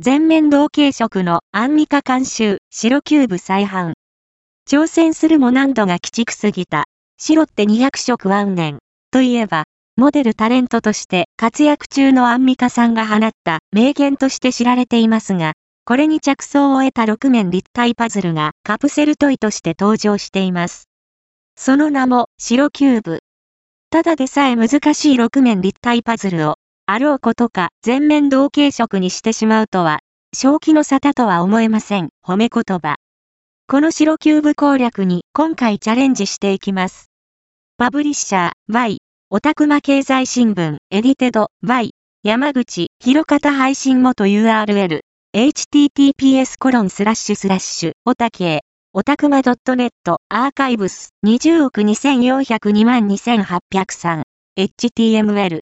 全面同系色のアンミカ監修、白キューブ再販。挑戦するも難度が鬼畜すぎた。白って200色あんねん。といえば、モデルタレントとして活躍中のアンミカさんが放った名言として知られていますが、これに着想を得た6面立体パズルがカプセルトイとして登場しています。その名も白キューブ。ただでさえ難しい6面立体パズルをあろうことか全面同系色にしてしまうとは、正気の沙汰とは思えません。褒め言葉。この白キューブ攻略に今回チャレンジしていきます。パブリッシャー Y、オタクマ経済新聞、エディテド Y、山口、広方配信元 URL、https コロンスラッシュスラッシュ、オタケ。オタクマ .net アーカイブス。20億2402万2803 HTML